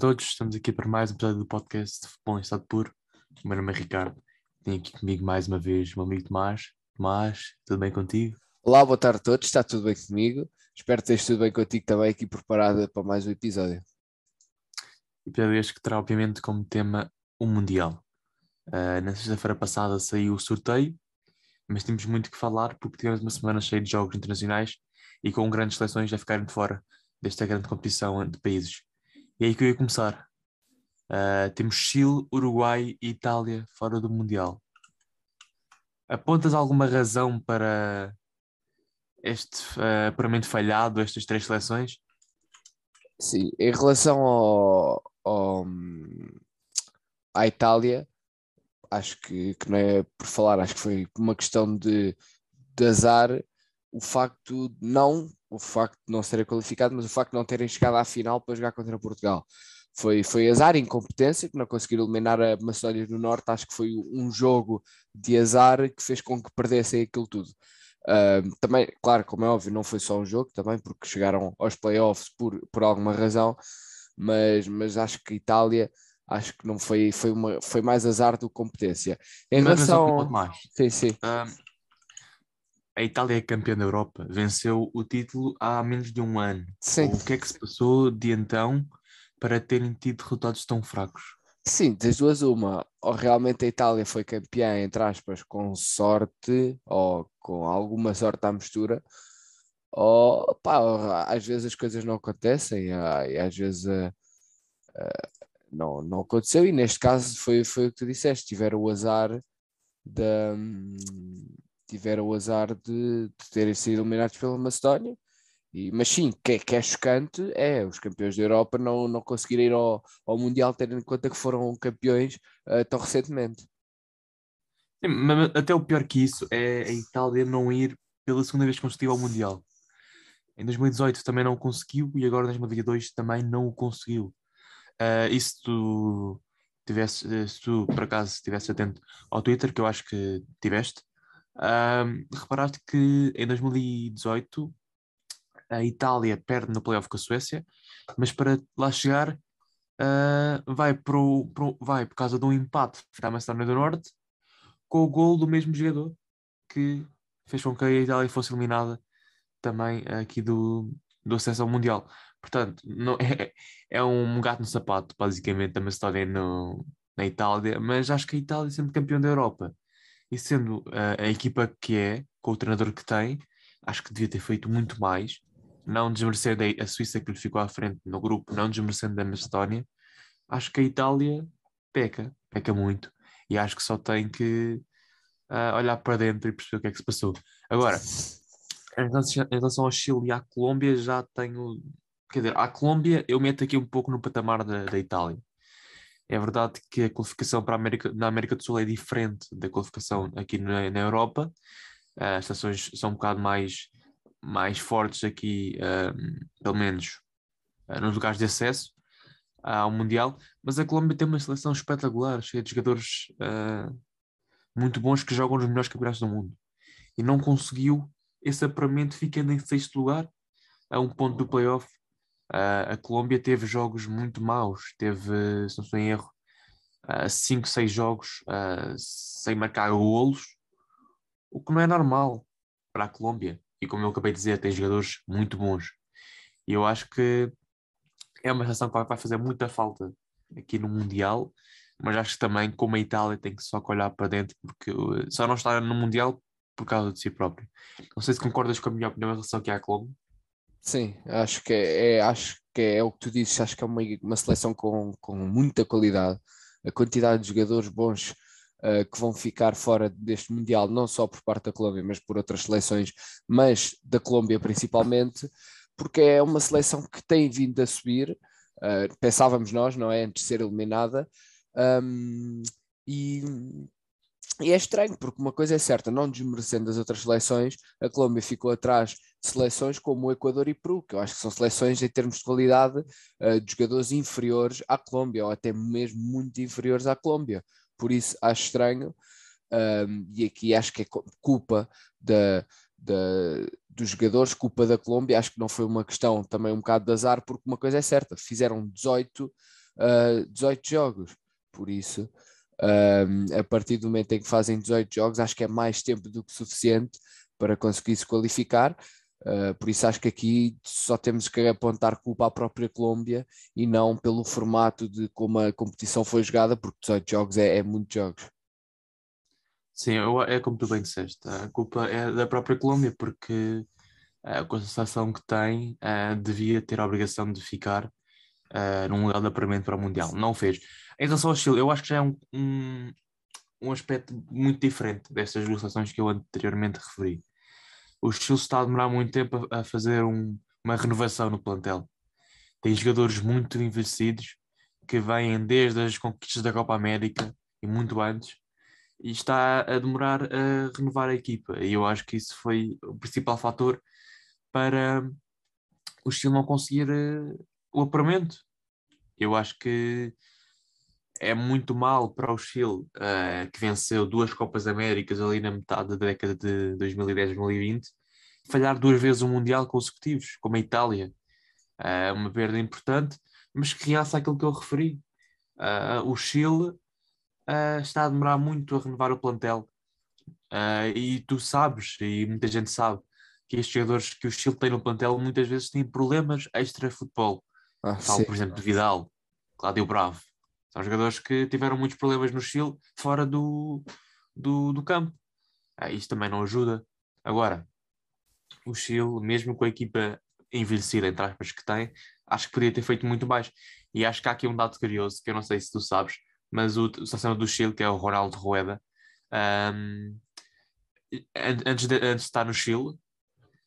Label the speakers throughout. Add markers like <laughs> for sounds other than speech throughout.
Speaker 1: todos, estamos aqui para mais um episódio do podcast de Futebol em Estado Puro. O meu nome é Ricardo, tenho aqui comigo mais uma vez o meu amigo Tomás. Tomás, tudo bem contigo?
Speaker 2: Olá, boa tarde a todos, está tudo bem comigo? Espero que tudo bem contigo também aqui preparada para mais um episódio.
Speaker 1: Episódio este que terá obviamente como tema o Mundial. Uh, na sexta-feira passada saiu o sorteio, mas temos muito que falar porque tivemos uma semana cheia de jogos internacionais e com grandes seleções a ficarem de fora desta grande competição de países. E é aí que eu ia começar. Uh, temos Chile, Uruguai e Itália fora do Mundial. Apontas alguma razão para este uh, apuramento falhado, estas três seleções?
Speaker 2: Sim, em relação ao, ao, à Itália, acho que, que não é por falar, acho que foi uma questão de, de azar o facto de não o facto de não serem qualificado, mas o facto de não terem chegado à final para jogar contra Portugal. Foi, foi azar e incompetência que não conseguiram eliminar a Macedónia do Norte. Acho que foi um jogo de azar que fez com que perdessem aquilo tudo. Uh, também, claro, como é óbvio, não foi só um jogo, também porque chegaram aos playoffs por, por alguma razão, mas, mas acho que a Itália acho que não foi, foi, uma, foi mais azar do que competência. Em
Speaker 1: mas,
Speaker 2: relação.
Speaker 1: Mais.
Speaker 2: Sim, sim.
Speaker 1: A Itália é campeã da Europa, venceu o título há menos de um ano.
Speaker 2: Sim.
Speaker 1: O que é que se passou de então para terem tido resultados tão fracos?
Speaker 2: Sim, das duas uma, ou realmente a Itália foi campeã, entre aspas, com sorte, ou com alguma sorte à mistura, ou pá, às vezes as coisas não acontecem, e às vezes uh, uh, não, não aconteceu, e neste caso foi, foi o que tu disseste, tiveram o azar da, tiveram o azar de, de terem sido eliminados pela Macedónia. E, mas sim, que, que é chocante é os campeões da Europa não, não conseguirem ir ao, ao Mundial, tendo em conta que foram campeões uh, tão recentemente.
Speaker 1: Sim, mas até o pior que isso é a Itália não ir pela segunda vez consecutiva ao Mundial. Em 2018 também não conseguiu e agora em 2022 também não o conseguiu. Uh, e se tu tivesse, eh, se tu por acaso estivesse atento ao Twitter, que eu acho que tiveste, um, reparaste que em 2018 a Itália perde no playoff com a Suécia, mas para lá chegar uh, vai, pro, pro, vai por causa de um empate à Macedónia do Norte com o gol do mesmo jogador que fez com que a Itália fosse eliminada também aqui do, do acesso ao Mundial. Portanto, não, <laughs> é, é um gato no sapato, basicamente, a Macedónia no, na Itália, mas acho que a Itália, é sendo campeão da Europa e sendo a, a equipa que é, com o treinador que tem, acho que devia ter feito muito mais, não desmerecendo a Suíça que lhe ficou à frente no grupo, não desmerecendo a Macedónia. Acho que a Itália peca, peca muito, e acho que só tem que uh, olhar para dentro e perceber o que é que se passou. Agora, em relação, ao Chile e à Colômbia, já tenho. Quer dizer, a Colômbia eu meto aqui um pouco no patamar da, da Itália. É verdade que a qualificação para a América, na América do Sul é diferente da qualificação aqui na, na Europa. Uh, as estações são um bocado mais, mais fortes aqui, uh, pelo menos uh, nos lugares de acesso ao Mundial. Mas a Colômbia tem uma seleção espetacular, cheia de jogadores muito bons que jogam nos melhores campeonatos do mundo. E não conseguiu esse apuramento, ficando em sexto lugar, a um ponto do playoff Uh, a Colômbia teve jogos muito maus, teve, se não estou em erro, 5, uh, 6 jogos uh, sem marcar golos, o que não é normal para a Colômbia. E como eu acabei de dizer, tem jogadores muito bons. E eu acho que é uma seleção que vai fazer muita falta aqui no Mundial, mas acho que também, como a Itália, tem que só olhar para dentro, porque só não está no Mundial por causa de si próprio. Não sei se concordas com a minha opinião em relação aqui à Colômbia.
Speaker 2: Sim, acho que é, é, acho que é o que tu dizes, acho que é uma, uma seleção com, com muita qualidade, a quantidade de jogadores bons uh, que vão ficar fora deste Mundial, não só por parte da Colômbia, mas por outras seleções, mas da Colômbia principalmente, porque é uma seleção que tem vindo a subir, uh, pensávamos nós, não é, antes de ser eliminada, um, e e é estranho, porque uma coisa é certa, não desmerecendo as outras seleções, a Colômbia ficou atrás de seleções como o Equador e Peru, que eu acho que são seleções em termos de qualidade uh, de jogadores inferiores à Colômbia, ou até mesmo muito inferiores à Colômbia. Por isso acho estranho, um, e aqui acho que é culpa da, da, dos jogadores, culpa da Colômbia, acho que não foi uma questão também um bocado de azar, porque uma coisa é certa, fizeram 18 uh, 18 jogos. Por isso, uh, a partir do momento em que fazem 18 jogos, acho que é mais tempo do que suficiente para conseguir se qualificar. Uh, por isso acho que aqui só temos que apontar culpa à própria Colômbia e não pelo formato de como a competição foi jogada, porque 18 jogos é, é muitos jogos.
Speaker 1: Sim, eu, é como tu bem disseste, a culpa é da própria Colômbia, porque uh, com a sensação que tem, uh, devia ter a obrigação de ficar num lugar de apuramento para o Mundial. Não fez. Em relação ao Chile, eu acho que já é um, um, um aspecto muito diferente destas legislações que eu anteriormente referi. O Chile está a demorar muito tempo a, a fazer um, uma renovação no plantel. Tem jogadores muito envelhecidos que vêm desde as conquistas da Copa América e muito antes e está a demorar a renovar a equipa. E eu acho que isso foi o principal fator para o Chile não conseguir uh, o apuramento. Eu acho que é muito mal para o Chile, uh, que venceu duas Copas Américas ali na metade da década de 2010-2020, falhar duas vezes um Mundial consecutivos, como a Itália. Uh, uma perda importante, mas que realça aquilo que eu referi. Uh, o Chile está a demorar muito a renovar o plantel. E tu sabes, e muita gente sabe, que estes jogadores que o Chile tem no plantel muitas vezes têm problemas extra-futebol. Ah, Falo, por exemplo, de Vidal, Cláudio Bravo. São jogadores que tiveram muitos problemas no Chile fora do, do, do campo. Uh, isto também não ajuda. Agora, o Chile, mesmo com a equipa envelhecida, entre aspas, que tem, acho que podia ter feito muito mais. E acho que há aqui um dado curioso, que eu não sei se tu sabes, mas o, o selecionador do Chile, que é o Ronaldo Rueda, um, antes, de, antes de estar no Chile,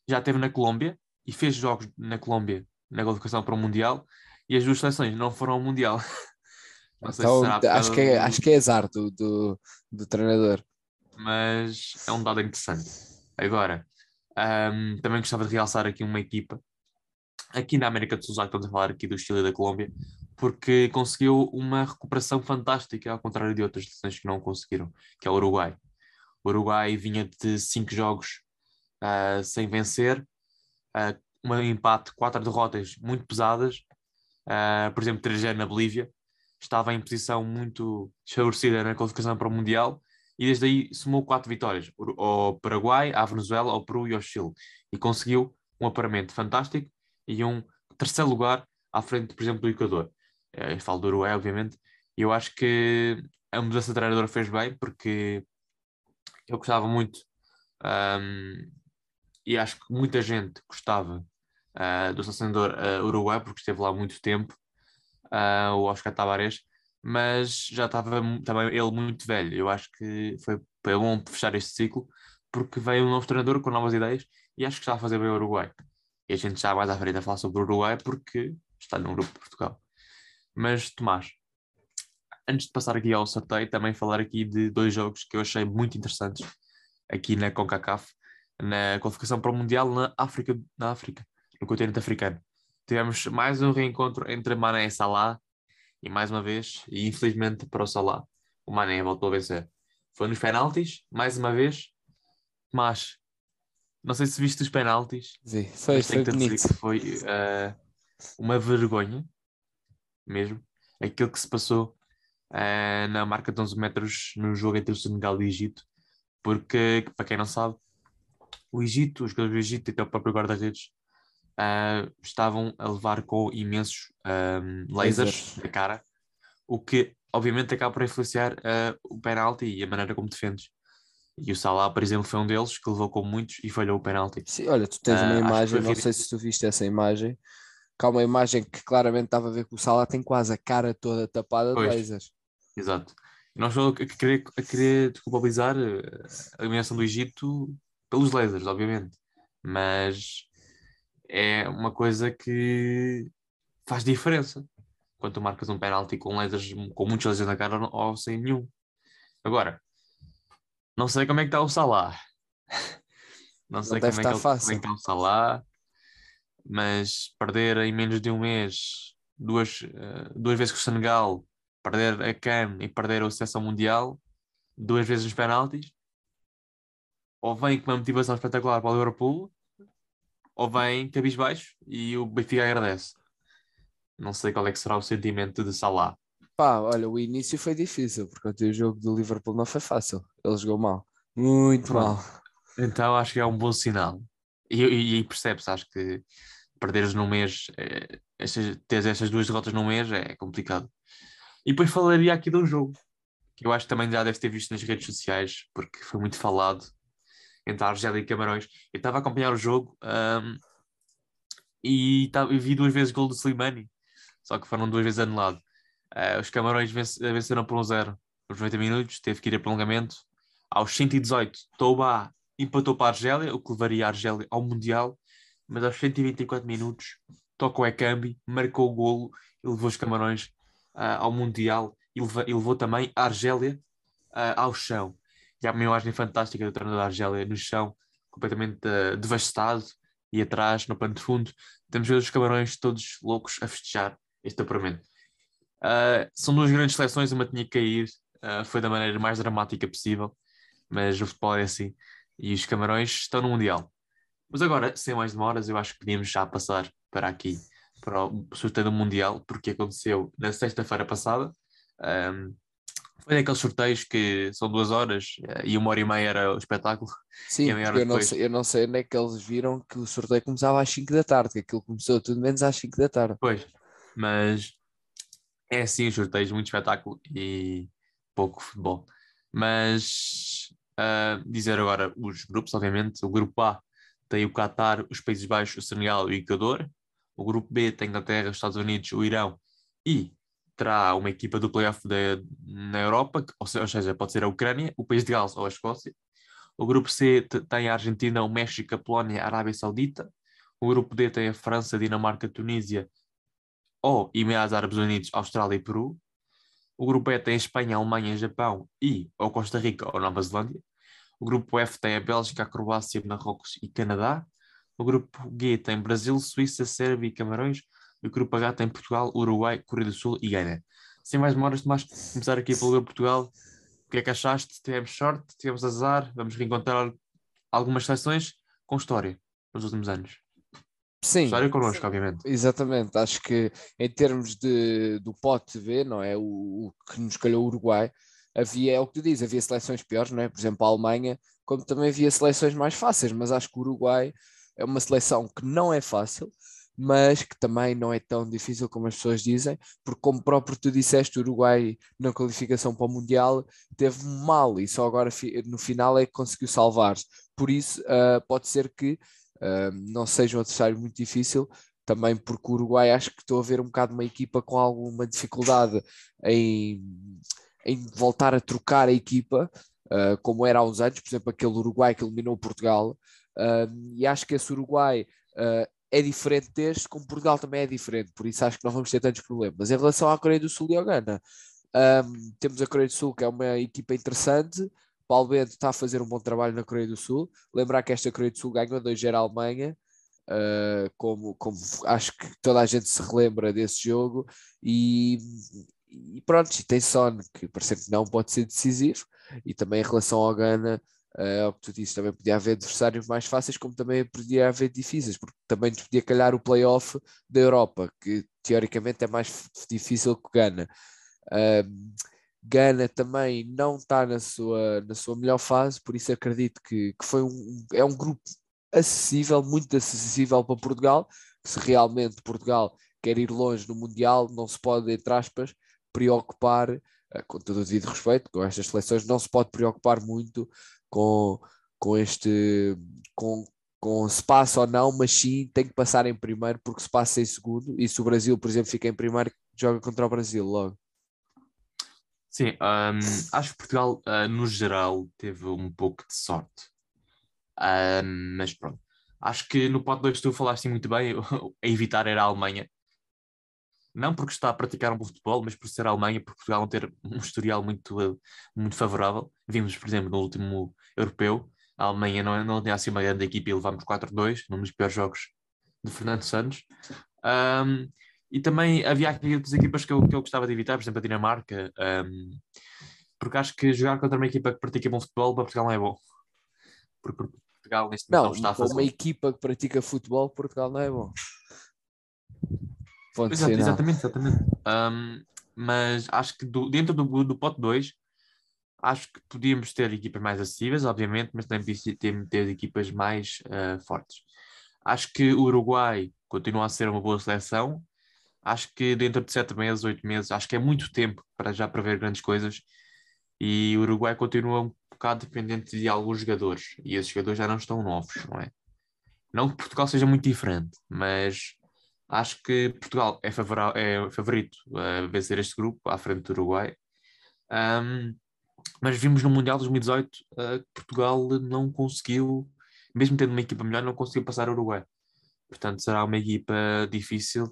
Speaker 1: já esteve na Colômbia e fez jogos na Colômbia na qualificação para o Mundial e as duas seleções não foram ao Mundial. <laughs>
Speaker 2: então, acho, que é, acho que é azar do, do, do treinador.
Speaker 1: Mas é um dado interessante. Agora, um, também gostava de realçar aqui uma equipa aqui na América do Sul, já que estamos a falar aqui do Chile e da Colômbia, porque conseguiu uma recuperação fantástica, ao contrário de outras seleções que não conseguiram, que é o Uruguai. O Uruguai vinha de cinco jogos uh, sem vencer, uh, um empate, quatro derrotas muito pesadas, uh, por exemplo, 3 na Bolívia, estava em posição muito desfavorecida na qualificação para o Mundial e desde aí somou quatro vitórias ao Paraguai, à Venezuela, ao Peru e ao Chile. E conseguiu um aparamento fantástico e um terceiro lugar à frente, por exemplo, do Equador. Eu falo do Uruguai, obviamente, e eu acho que a mudança de treinador fez bem, porque eu gostava muito um, e acho que muita gente gostava uh, do selecionador uh, Uruguai, porque esteve lá muito tempo, uh, o Oscar Tavares, mas já estava também ele muito velho. Eu acho que foi, foi bom fechar este ciclo, porque veio um novo treinador com novas ideias e acho que está a fazer bem o Uruguai. E a gente já mais à frente a falar sobre o Uruguai porque está no grupo de Portugal. Mas, Tomás, antes de passar aqui ao sorteio, também falar aqui de dois jogos que eu achei muito interessantes aqui na CONCACAF, na qualificação para o Mundial na África, na África, no continente africano. Tivemos mais um reencontro entre Mané e Salah, e mais uma vez, e infelizmente para o Salah, o Mané voltou a vencer. Foi nos penaltis, mais uma vez, mas não sei se viste os penaltis.
Speaker 2: Sim, foi, foi bonito.
Speaker 1: foi uh, uma vergonha mesmo. Aquilo que se passou uh, na marca de 11 metros no jogo entre o Senegal e o Egito. Porque, para quem não sabe, o Egito, os jogadores do Egito e até o próprio guarda-redes uh, estavam a levar com imensos um, lasers na cara, o que obviamente acaba por influenciar uh, o penalti e a maneira como defendes. E o Salah, por exemplo, foi um deles que levou com muitos e falhou o penalti.
Speaker 2: Sim, olha, tu tens uma uh, imagem, não sei se tu viste essa imagem, que há uma imagem que claramente estava a ver que o Salah tem quase a cara toda tapada pois, de lasers.
Speaker 1: Exato. Nós só a querer, a querer desculpabilizar a eliminação do Egito pelos lasers, obviamente. Mas é uma coisa que faz diferença quando tu marcas um penalti com lasers, com muitos lasers na cara ou sem nenhum. Agora, não sei como é que está o Salah. <laughs> Não sei não como, é que ele, como é que está o Salah mas perder em menos de um mês duas, uh, duas vezes com o Senegal, perder a CAN e perder a Seleção Mundial, duas vezes os penaltis, ou vem com uma motivação espetacular para o Liverpool, ou vem cabisbaixo e o Benfica agradece. Não sei qual é que será o sentimento de Salah.
Speaker 2: Pá, olha, o início foi difícil, porque o jogo do Liverpool não foi fácil. Ele jogou mal. Muito
Speaker 1: Pronto.
Speaker 2: mal.
Speaker 1: Então acho que é um bom sinal. E, e, e percebes, acho que perderes num mês, eh, estas, teres estas duas derrotas num mês é complicado. E depois falaria aqui de um jogo que eu acho que também já deve ter visto nas redes sociais, porque foi muito falado entre a Argélia e Camarões. Eu estava a acompanhar o jogo ahm, e, e vi duas vezes gol do Slimani, só que foram duas vezes anulado. Ah, os Camarões vence- venceram por um zero aos 90 minutos, teve que ir a prolongamento. Aos 118, Toubá empatou para a Argélia, o que levaria a Argélia ao Mundial, mas aos 124 minutos, toca o Ekambi, marcou o golo e levou os Camarões ah, ao Mundial e, leva- e levou também a Argélia ah, ao chão. E há uma imagem fantástica do treinador da Argélia no chão, completamente ah, devastado, e atrás, no pano de fundo, temos os Camarões todos loucos a festejar este apuramento. Ah, são duas grandes seleções, uma tinha que cair, ah, foi da maneira mais dramática possível, mas o futebol é assim, e os Camarões estão no Mundial. Mas agora, sem mais demoras, eu acho que podíamos já passar para aqui, para o sorteio do Mundial, porque aconteceu na sexta-feira passada. Ahm, foi daqueles sorteios que são duas horas eh, e uma hora e meia era o espetáculo.
Speaker 2: Sim,
Speaker 1: hora
Speaker 2: eu não, sei, eu não sei onde é que eles viram que o sorteio começava às 5 da tarde, que aquilo começou tudo menos às 5 da tarde.
Speaker 1: Pois, mas é assim os sorteios, muito espetáculo e pouco futebol. Mas ah, dizer agora os grupos, obviamente, o grupo A tem o Qatar, os Países Baixos, o Senegal e o Equador. O grupo B tem a Inglaterra, os Estados Unidos, o Irão e terá uma equipa do playoff da- na Europa, ou se- ou seja, pode ser a Ucrânia, o País de Gales ou a Escócia. O grupo C te- tem a Argentina, o México, a Polónia, a Arábia Saudita. O grupo D tem a França, a Dinamarca, a Tunísia ou Emirados Árabes Unidos, Austrália e Peru. O grupo E tem a Espanha, a Alemanha, Japão e ou Costa Rica ou Nova Zelândia. O grupo F tem a Bélgica, a Croácia, Marrocos e Canadá. O grupo G tem Brasil, Suíça, Sérvia e Camarões. O grupo H tem Portugal, Uruguai, Coreia do Sul e Gana. Sem mais demoras, Tomás, começar aqui pelo grupo Portugal. O que é que achaste? Tivemos sorte, tivemos azar, vamos reencontrar algumas seleções com história nos últimos anos.
Speaker 2: Sim,
Speaker 1: História connosco, obviamente.
Speaker 2: exatamente. Acho que em termos de, do pote B, não é? O, o que nos calhou o Uruguai, havia, é o que tu dizes, havia seleções piores, não é? Por exemplo, a Alemanha, como também havia seleções mais fáceis, mas acho que o Uruguai é uma seleção que não é fácil, mas que também não é tão difícil como as pessoas dizem, porque como próprio tu disseste, o Uruguai na qualificação para o Mundial teve mal e só agora no final é que conseguiu salvar-se. Por isso, ah, pode ser que ah, não seja um adversário muito difícil, também porque o Uruguai acho que estou a ver um bocado uma equipa com alguma dificuldade em, em voltar a trocar a equipa, ah, como era há uns anos, por exemplo, aquele Uruguai que eliminou Portugal, e acho que esse Uruguai ah, é diferente deste, como Portugal também é diferente, por isso acho que não vamos ter tantos problemas. Em relação à Coreia do Sul e ao Ghana, um, temos a Coreia do Sul, que é uma equipa interessante. Paulo Bento está a fazer um bom trabalho na Coreia do Sul. Lembrar que esta Coreia do Sul ganhou 2-0 à Alemanha, uh, como, como acho que toda a gente se relembra desse jogo. E, e pronto, tem Son, que parece que não pode ser decisivo. E também em relação ao Ghana, uh, tu disse, também podia haver adversários mais fáceis, como também podia haver difíceis, porque também nos podia calhar o playoff da Europa, que teoricamente é mais difícil que o Ghana. Um, Gana também não está na sua, na sua melhor fase, por isso acredito que, que foi um, é um grupo acessível, muito acessível para Portugal. Se realmente Portugal quer ir longe no Mundial, não se pode, entre aspas, preocupar, eh, com todo o devido respeito, com estas seleções, não se pode preocupar muito com, com este. Com, com se passa ou não, mas sim tem que passar em primeiro, porque se passa em segundo, e se o Brasil, por exemplo, fica em primeiro, joga contra o Brasil logo.
Speaker 1: Sim, hum, acho que Portugal, ah, no geral, teve um pouco de sorte. Hum, mas pronto. Acho que no pote 2 tu falaste muito bem, <laughs> a evitar era a Alemanha. Não porque está a praticar um bom futebol, mas por ser a Alemanha, por Portugal não ter um historial muito, eh, muito favorável. Vimos, por exemplo, no último europeu, a Alemanha não, não tinha assim uma grande equipe e levámos 4-2, num dos piores jogos de Fernando Santos. Hum, e também havia aqui outras equipas que eu, que eu gostava de evitar, por exemplo, a Dinamarca, um, porque acho que jogar contra uma equipa que pratica bom futebol para Portugal não é bom. Porque Portugal neste momento
Speaker 2: Não,
Speaker 1: não está a fazer.
Speaker 2: uma equipa que pratica futebol, Portugal não é bom.
Speaker 1: Exato, exatamente, exatamente. Um, mas acho que do- dentro do, do pote 2, acho que podíamos ter equipas mais acessíveis, obviamente, mas também podíamos ter, equipas mais ah, fortes. Acho que o Uruguai continua a ser uma boa seleção. Acho que dentro de sete meses, oito meses, acho que é muito tempo para já prever grandes coisas. E o Uruguai continua um bocado dependente de alguns jogadores. E esses jogadores já não estão novos, não é? Não que Portugal seja muito diferente, mas acho que Portugal é, é favorito a vencer este grupo à frente do Uruguai. Um, mas vimos no Mundial de 2018 uh, que Portugal não conseguiu, mesmo tendo uma equipa melhor, não conseguiu passar o Uruguai. Portanto, será uma equipa difícil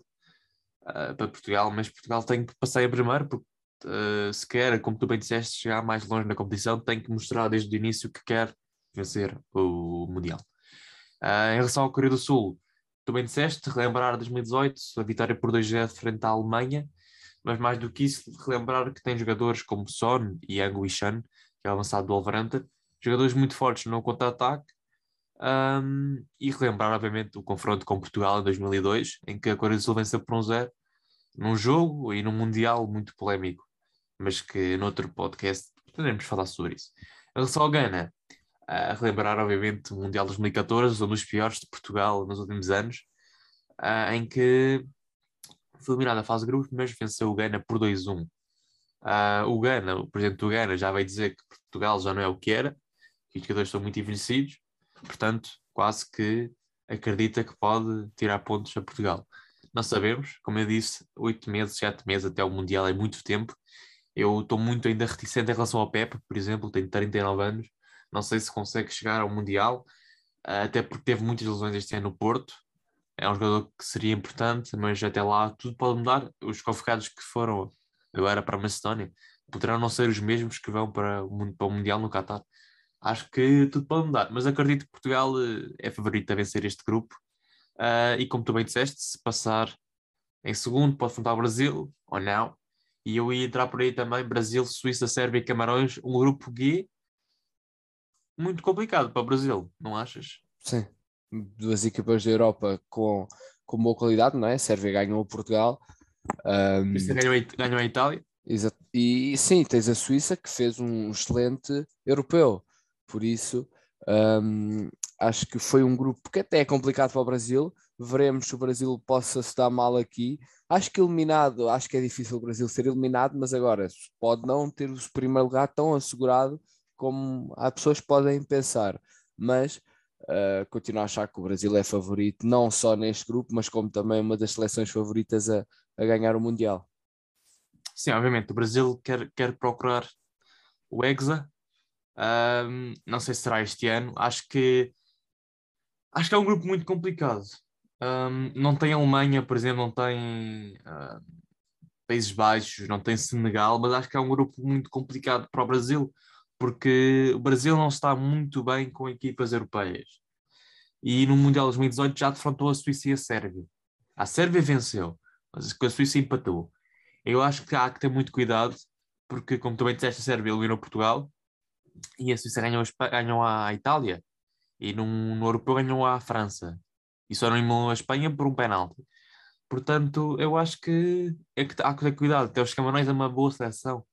Speaker 1: uh, para Portugal, mas Portugal tem que passar em primeiro, porque uh, se quer, como tu bem disseste, chegar mais longe na competição, tem que mostrar desde o início que quer vencer o Mundial. Em relação à Coreia do Sul, tu bem disseste, relembrar 2018, a vitória por 2-0 frente à Alemanha, mas mais do que isso, relembrar que tem jogadores como Son e Yang Wishan, que é avançado do Wolverhampton, jogadores muito fortes no contra-ataque, um, e relembrar, obviamente, o confronto com Portugal em 2002, em que a Coreia do Sul venceu por um zero, num jogo e num Mundial muito polémico, mas que noutro podcast poderemos falar sobre isso. Em relação ao Gana, a relembrar, obviamente, o Mundial de 2014, um dos piores de Portugal nos últimos anos, uh, em que foi eliminado a fase de grupos, mas venceu o Gana por 2-1. Uh, o Gana, o presidente do Gana, já veio dizer que Portugal já não é o que era, que os jogadores estão muito envelhecidos, portanto, quase que acredita que pode tirar pontos a Portugal. Não sabemos, como eu disse, oito meses, sete meses até o Mundial é muito tempo. Eu estou muito ainda reticente em relação ao Pepe, por exemplo, tenho 39 anos, não sei se consegue chegar ao Mundial, até porque teve muitas lesões este ano no Porto. É um jogador que seria importante, mas até lá tudo pode mudar. Os convocados que foram agora para a Macedónia poderão não ser os mesmos que vão para o, para o Mundial no Qatar. Acho que tudo pode mudar, mas acredito que Portugal é favorito a vencer este grupo. Uh, e como tu bem disseste, se passar em segundo, pode enfrentar o Brasil ou não. E eu ia entrar por aí também: Brasil, Suíça, Sérvia e Camarões, um grupo G muito complicado para o Brasil, não achas?
Speaker 2: Sim, duas equipas da Europa com, com boa qualidade, não é? Sérvia ganhou Portugal. Um,
Speaker 1: Suíça ganhou, a- ganhou a Itália.
Speaker 2: Exato. E sim, tens a Suíça que fez um excelente europeu. Por isso, hum, acho que foi um grupo que até é complicado para o Brasil. Veremos se o Brasil possa se dar mal aqui. Acho que eliminado, acho que é difícil o Brasil ser eliminado, mas agora pode não ter o primeiro lugar tão assegurado como há pessoas que podem pensar. Mas uh, continuo a achar que o Brasil é favorito, não só neste grupo, mas como também uma das seleções favoritas a, a ganhar o Mundial.
Speaker 1: Sim, obviamente, o Brasil quer, quer procurar o Hexa. Um, não sei se será este ano. Acho que acho que é um grupo muito complicado. Um, não tem Alemanha, por exemplo, não tem uh, Países Baixos, não tem Senegal, mas acho que é um grupo muito complicado para o Brasil, porque o Brasil não está muito bem com equipas europeias. E no Mundial de 2018 já defrontou a Suíça e a Sérvia. A Sérvia venceu, mas a Suíça empatou. Eu acho que há que ter muito cuidado, porque, como também disseste, a Sérvia eliminou Portugal e a Suíça ganhou a, ganhou a Itália e num, no Europeu ganhou a França e só não eliminou a Espanha por um penalti. Portanto, eu acho que, é que há que ter cuidado. Até os Camarões é uma boa seleção.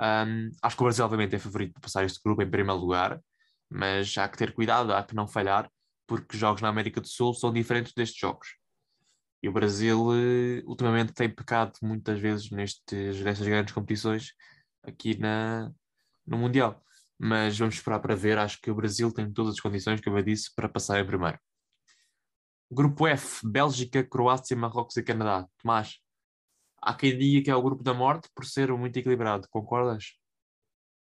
Speaker 1: Um, acho que o Brasil, obviamente, é favorito para passar este grupo em primeiro lugar, mas há que ter cuidado, há que não falhar, porque os jogos na América do Sul são diferentes destes jogos. E o Brasil, eh, ultimamente, tem pecado muitas vezes nestes, nestas grandes competições aqui na, no Mundial. Mas vamos esperar para ver. Acho que o Brasil tem todas as condições, como eu disse, para passar em primeiro. Grupo F: Bélgica, Croácia, Marrocos e Canadá. Tomás, há quem diga que é o grupo da morte por ser muito equilibrado. Concordas?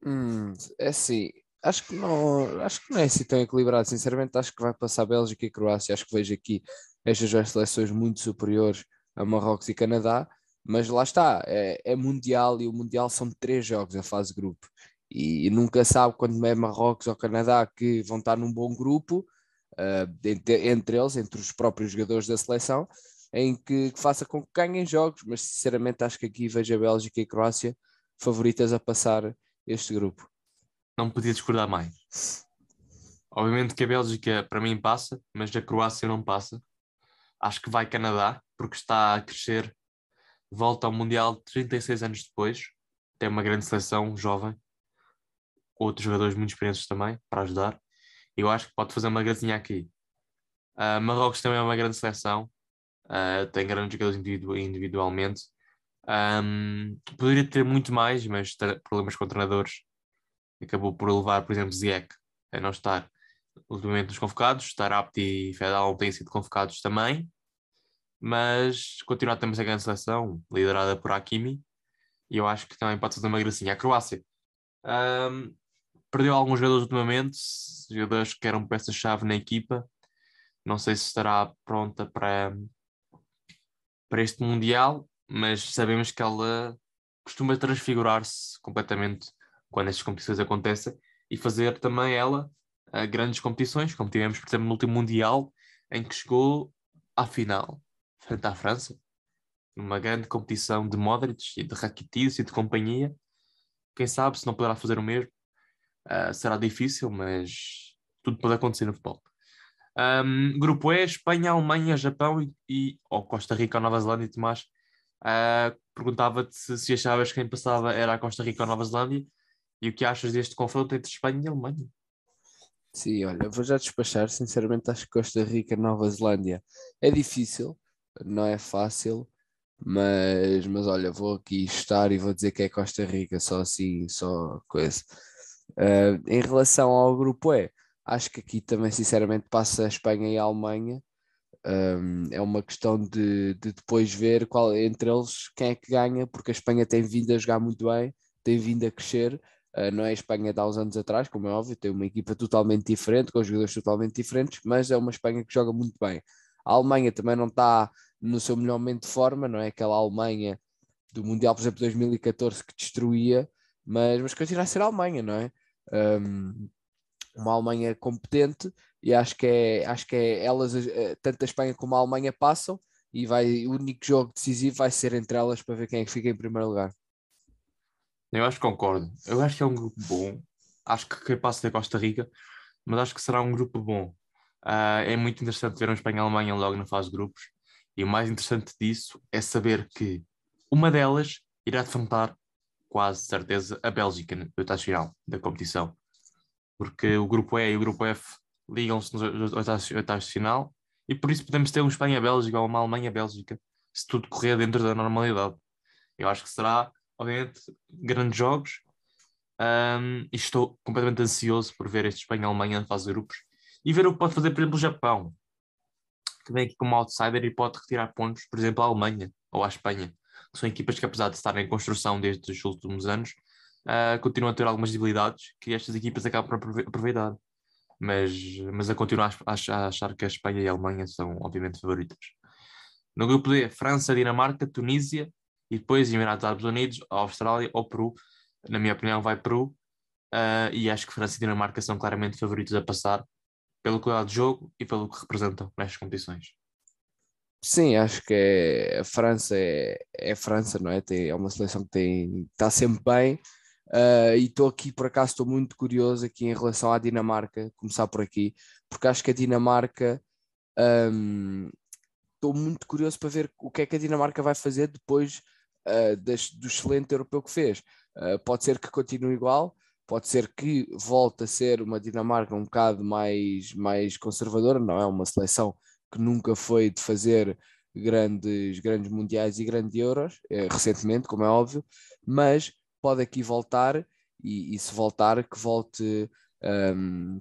Speaker 2: Hum, é assim, acho que não, acho que não é assim tão equilibrado. Sinceramente, acho que vai passar Bélgica e Croácia. Acho que vejo aqui estas duas seleções muito superiores a Marrocos e Canadá, mas lá está, é, é Mundial e o Mundial são três jogos a fase grupo. E, nunca sabe quando é Marrocos ou Canadá que vão estar num bom grupo, uh, entre, entre eles, entre os próprios jogadores da seleção, em que, que faça com que ganhem jogos, mas sinceramente acho que aqui vejo a Bélgica e a Croácia favoritas a passar este grupo.
Speaker 1: Não podia discordar mais. Obviamente que a Bélgica, para mim, passa, mas a Croácia não passa. acho que vai Canadá, porque está a crescer, volta ao Mundial 36 anos depois, tem uma grande seleção jovem, outros jogadores muito experientes também para ajudar. Eu acho que pode fazer uma gracinha aqui. Uh, Marrocos também é uma grande seleção, uh, tem grandes jogadores individu individualmente. Um, poderia ter muito mais, mas problemas com treinadores. Acabou por levar, por exemplo, Ziyech a não estar ultimamente nos convocados. Tarapti e Fedal têm sido convocados também, mas continua a ter uma grande seleção liderada por Hakimi. E eu acho que também pode fazer uma gracinha. A Croácia um, perdeu alguns jogadores ultimamente, jogadores que eram peça-chave na equipa. Não sei se estará pronta para, para este Mundial, mas sabemos que ela costuma transfigurar-se completamente quando estas competições acontecem e fazer também ela uh, grandes competições, como tivemos, por exemplo, no último Mundial, em que chegou à final, frente à França, numa grande competição de Modric e de Rakitic e de companhia. Quem sabe se não poderá fazer o mesmo. Uh, será difícil, mas tudo pode acontecer no futebol. Um, grupo E, Espanha, Alemanha, Japão e, e ou Costa Rica ou Nova Zelândia, Tomás. Uh, Perguntava-te se, se achavas que quem passava era a Costa Rica ou Nova Zelândia e o que achas deste confronto entre Espanha e Alemanha.
Speaker 2: Sim, olha, vou já despachar. Sinceramente, acho que Costa Rica, Nova Zelândia é difícil, não é fácil, mas, mas olha, vou aqui estar e vou dizer que é Costa Rica, só assim, só coisa. Uh, em relação ao grupo E, acho que aqui também, sinceramente, passa a Espanha e a Alemanha. Um, é uma questão de, de, depois ver qual entre eles quem é que ganha, porque a Espanha tem vindo a jogar muito bem, tem vindo a crescer. Uh, não é a Espanha de há uns anos atrás, como é óbvio, tem uma equipa totalmente diferente, com jogadores totalmente diferentes, mas é uma Espanha que joga muito bem. A Alemanha também não está no seu melhor momento de forma, não é aquela Alemanha do Mundial, por exemplo, 2014 que destruía, mas, mas continua a ser a Alemanha, não é? Um, uma Alemanha competente e acho que é, acho que é elas, eh, tanto a Espanha como a Alemanha passam e vai, o único jogo decisivo vai ser entre elas para ver quem é que fica em primeiro lugar.
Speaker 1: Eu acho que concordo. Eu acho que é um grupo bom. Acho que quem passa é Costa Rica, mas acho que será um grupo bom. Uh, é muito interessante ver um Espanha e Alemanha logo na fase de grupos. E o mais interessante disso é saber que uma delas irá defrontar, quase certeza, a Bélgica no final da competição porque o grupo E e o grupo F ligam-se nos oitavos de final e por isso podemos ter um Espanha-Bélgica ou uma Alemanha-Bélgica se tudo correr dentro da normalidade. Eu acho que será, obviamente, grandes jogos um, e estou completamente ansioso por ver este Espanha-Alemanha na fase de grupos e ver o que pode fazer, por exemplo, o Japão, que vem aqui como outsider e pode retirar pontos, por exemplo, à Alemanha ou à Espanha, que são equipas que, apesar de estarem em construção desde os últimos anos, uh, continuam a ter algumas debilidades que estas equipas acabam por aproveitar. Mas, mas a continuar a achar, a achar que a Espanha e a Alemanha são, obviamente, favoritas. No grupo D, França, Dinamarca, Tunísia e depois Emirados Árabes Unidos, Austrália ou Peru. Na minha opinião, vai Peru. Uh, e acho que França e Dinamarca são claramente favoritos a passar pelo cuidado de jogo e pelo que representam nestas competições.
Speaker 2: Sim, acho que é, a França é, é a França, não é? Tem, é uma seleção que tem, está sempre bem, Uh, e estou aqui, por acaso, estou muito curioso aqui em relação à Dinamarca, começar por aqui, porque acho que a Dinamarca, um, estou muito curioso para ver o que é que a Dinamarca vai fazer depois uh, das, do excelente europeu que fez. Uh, pode ser que continue igual, pode ser que volte a ser uma Dinamarca um bocado mais, mais conservadora, não é uma seleção que nunca foi de fazer grandes, grandes mundiais e grandes euros, é, recentemente, como é óbvio, mas pode aqui voltar e, e se voltar, que volte, um,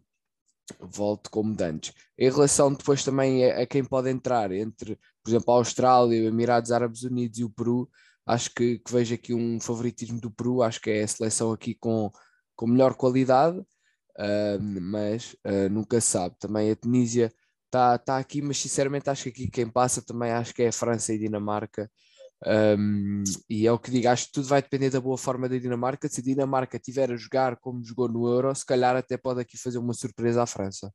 Speaker 2: volte como dantes. Em relação depois também a, a, quem pode entrar entre, por exemplo, a Austrália, Emirados Árabes Unidos e o Peru, acho que, que vejo aqui um favoritismo do Peru, acho que é a seleção aqui com, com melhor qualidade, uh, mas uh, nunca sabe. Também a Tunísia está tá aqui, mas sinceramente acho que aqui quem passa também acho que é a França e a Dinamarca. Um, e é o que digo, acho que tudo vai depender da boa forma da Dinamarca. Se a Dinamarca tiver a jogar como jogou no Euro, se calhar até pode aqui fazer uma surpresa à França.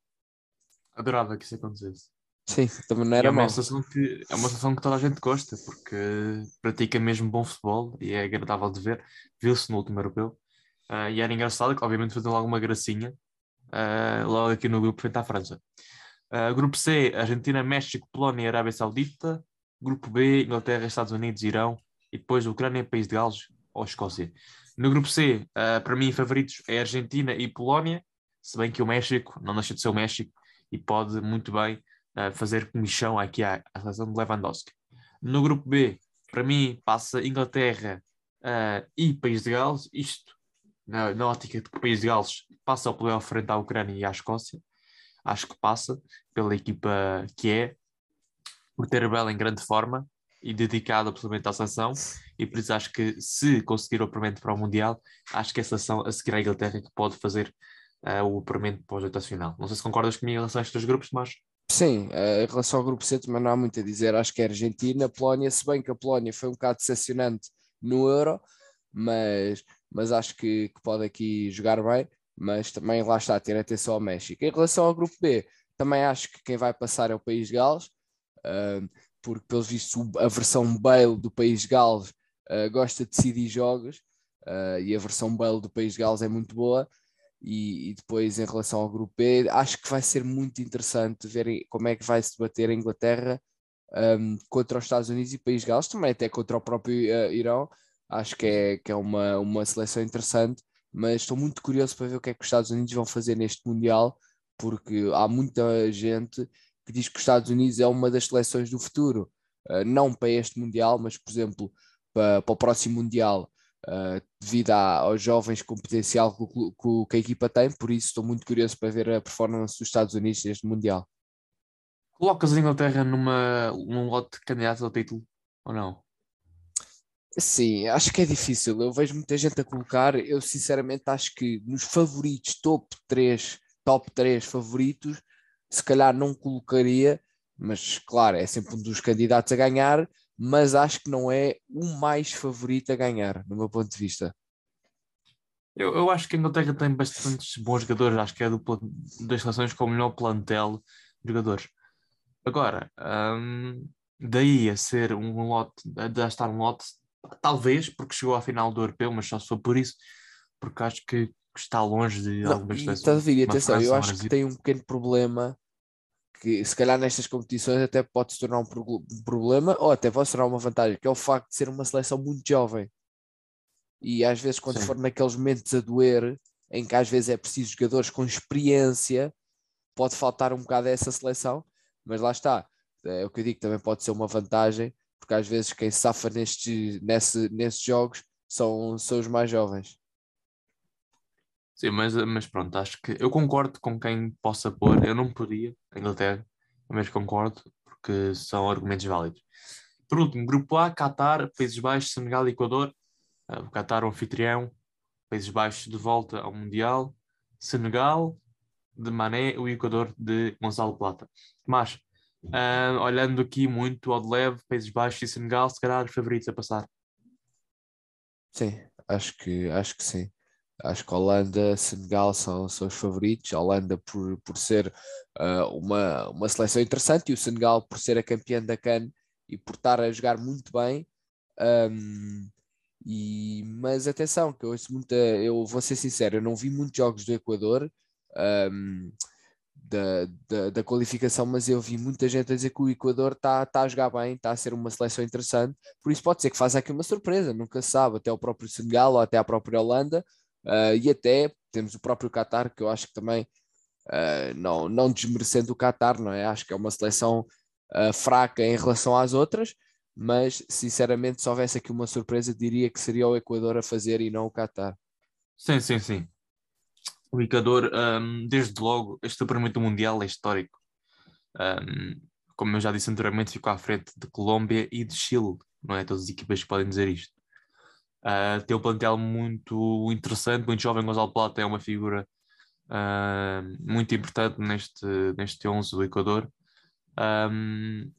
Speaker 1: Adorava que isso acontecesse.
Speaker 2: Sim, também não era
Speaker 1: é uma
Speaker 2: mal.
Speaker 1: Sensação que, é uma sensação que toda a gente gosta, porque pratica mesmo bom futebol e é agradável de ver. Viu-se no último europeu. Uh, e era engraçado que, obviamente, fazendo alguma gracinha uh, logo aqui no grupo frente à França. Uh, grupo C, Argentina, México, Polónia e Arábia Saudita. Grupo B, Inglaterra, Estados Unidos, Irão. E depois Ucrânia, País de Gales ou Escócia. No grupo C, uh, para mim, favoritos é Argentina e Polónia, se bem que o México não deixa de ser o México e pode muito bem uh, fazer comissão aqui à, à seleção de Lewandowski. No grupo B, para mim, passa Inglaterra uh, e País de Gales, isto na, na, ótica de que o País de Gales passa ao playoff frente à Ucrânia e à Escócia. Acho que passa pela equipa que é, por ter a Bela em grande forma e dedicado absolutamente à seleção, e por isso acho que se conseguir o apuramento para o Mundial, acho que a seleção a seguir à Inglaterra que pode fazer uh, o apuramento para o oitavos final. Não sei se concordas comigo em relação a estes grupos, mas
Speaker 2: Sim, uh, em relação ao grupo C também não há muito a dizer. Acho que é Argentina, Polónia, se bem que a Polónia foi um bocado decepcionante no Euro, mas, mas acho que, que pode aqui jogar bem. Mas também lá está, ter atenção ao México. Em relação ao grupo B, também acho que quem vai passar é o País de Gales, porque, pelos vistos, a versão Bale do País Gales uh, gosta de decidir jogos uh, e a versão Bale do País Gales é muito boa. E, e, depois, em relação ao grupo B, acho que vai ser muito interessante ver como é que vai se debater a Inglaterra um, contra os Estados Unidos e País Gales, também até contra o próprio uh, Irão. Acho que é, que é uma, uma seleção interessante, mas estou muito curioso para ver o que é que os Estados Unidos vão fazer neste Mundial, porque há muita gente que diz que os Estados Unidos é uma das seleções do futuro, uh, não para este Mundial, mas, por exemplo, para, para o próximo Mundial. Uh, devido a, aos jovens com potencial que, que, que, a equipa tem, por isso estou muito curioso para ver a performance dos Estados Unidos neste Mundial.
Speaker 1: Colocas a Inglaterra numa, num lote de candidatos ao título ou não?
Speaker 2: Sim, acho que é difícil. Eu vejo muita gente a colocar. Eu sinceramente acho que nos favoritos, top 3, top 3 favoritos, se calhar não colocaria, mas claro, é sempre um dos candidatos a ganhar, mas acho que não é o mais favorito a ganhar, no meu ponto de vista.
Speaker 1: Eu, eu acho que a Inglaterra tem bastantes bons jogadores, acho que é do, das seleções com o melhor plantel de jogadores. Agora, hum, daí a ser um lote, a estar um lote, talvez porque chegou à final do europeu, mas só se for por isso, porque acho que está longe de
Speaker 2: não, algumas seleções. Estás a ver, atenção, eu acho que tem um pequeno problema que se calhar nestas competições até pode se tornar um, problema ou até pode se tornar uma vantagem, que é o facto de ser uma seleção muito jovem. E às vezes, quando Sim. for naqueles momentos a doer, em que às vezes é preciso jogadores com experiência, pode faltar um bocado a essa seleção, mas lá está. É o que eu digo, também pode ser uma vantagem, porque às vezes quem safa nestes, nesse, nesses jogos são, são os mais jovens.
Speaker 1: Sim, mas, mas pronto, acho que eu concordo com quem possa pôr. Eu não podia, Inglaterra, mas concordo, porque são argumentos válidos. Por último, grupo A, Qatar, Países Baixos, Senegal e Equador. Uh, o Qatar, o anfitrião, Países Baixos de volta ao Mundial, Senegal de Mané, o Equador de Gonçalo Plata. Mas, uh, olhando aqui muito ao de leve, Países Baixos e Senegal, se calhar os favoritos a passar.
Speaker 2: Sim, acho que, acho que sim. Acho que Holanda, Senegal são, são os favoritos. A Holanda por, por ser uh, uma, uma seleção interessante e o Senegal por ser a campeã da CAN e por estar a jogar muito bem. Um, e, mas atenção, que eu ouço muita, eu vou ser sincero, eu não vi muitos jogos do Equador um, da, da, da, qualificação, mas eu vi muita gente a dizer que o Equador está tá a jogar bem, está a ser uma seleção interessante, por isso pode ser que faça aqui uma surpresa, nunca se sabe, até o próprio Senegal ou até a própria Holanda Uh, e até temos o próprio Qatar, que eu acho que também, uh, não, não desmerecendo o Qatar, não é? Acho que é uma seleção uh, fraca em relação às outras, mas sinceramente, se houvesse aqui uma surpresa, diria que seria o Equador a fazer e não o Qatar.
Speaker 1: Sim, sim, sim. O Equador, um, desde logo, este apuramento mundial é histórico. Um, como eu já disse anteriormente, ficou à frente de Colômbia e de Chile, não é? Todas as equipas podem dizer isto. Uh, tem um plantel muito interessante, muito jovem. Gonzalo Plata é uma figura uh, muito importante neste, neste 11 do Equador. Um,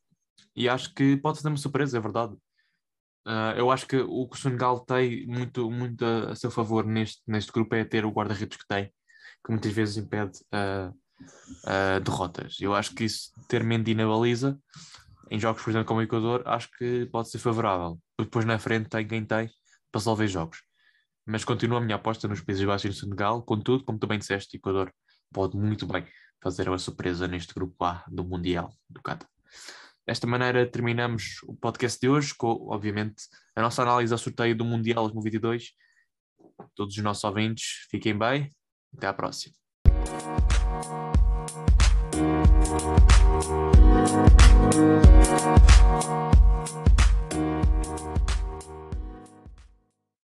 Speaker 1: e acho que pode ser uma surpresa, é verdade. Uh, eu acho que o que o Senegal tem muito, muito a, a, seu favor neste, neste grupo é ter o guarda-redes que tem, que muitas vezes impede derrotas. Eu acho que isso, ter Mendy na baliza, em jogos, por exemplo, como o Equador, acho que pode ser favorável. Depois na frente tem quem tem, para resolver jogos. Mas continua a minha aposta nos Países Baixos e no Senegal, contudo, como também disseste, Equador pode muito bem fazer a surpresa neste grupo A do Mundial do Qatar. Desta maneira terminamos o podcast de hoje com, obviamente, a nossa análise ao sorteio do Mundial 2022. Todos os nossos ouvintes, fiquem bem. Até à próxima.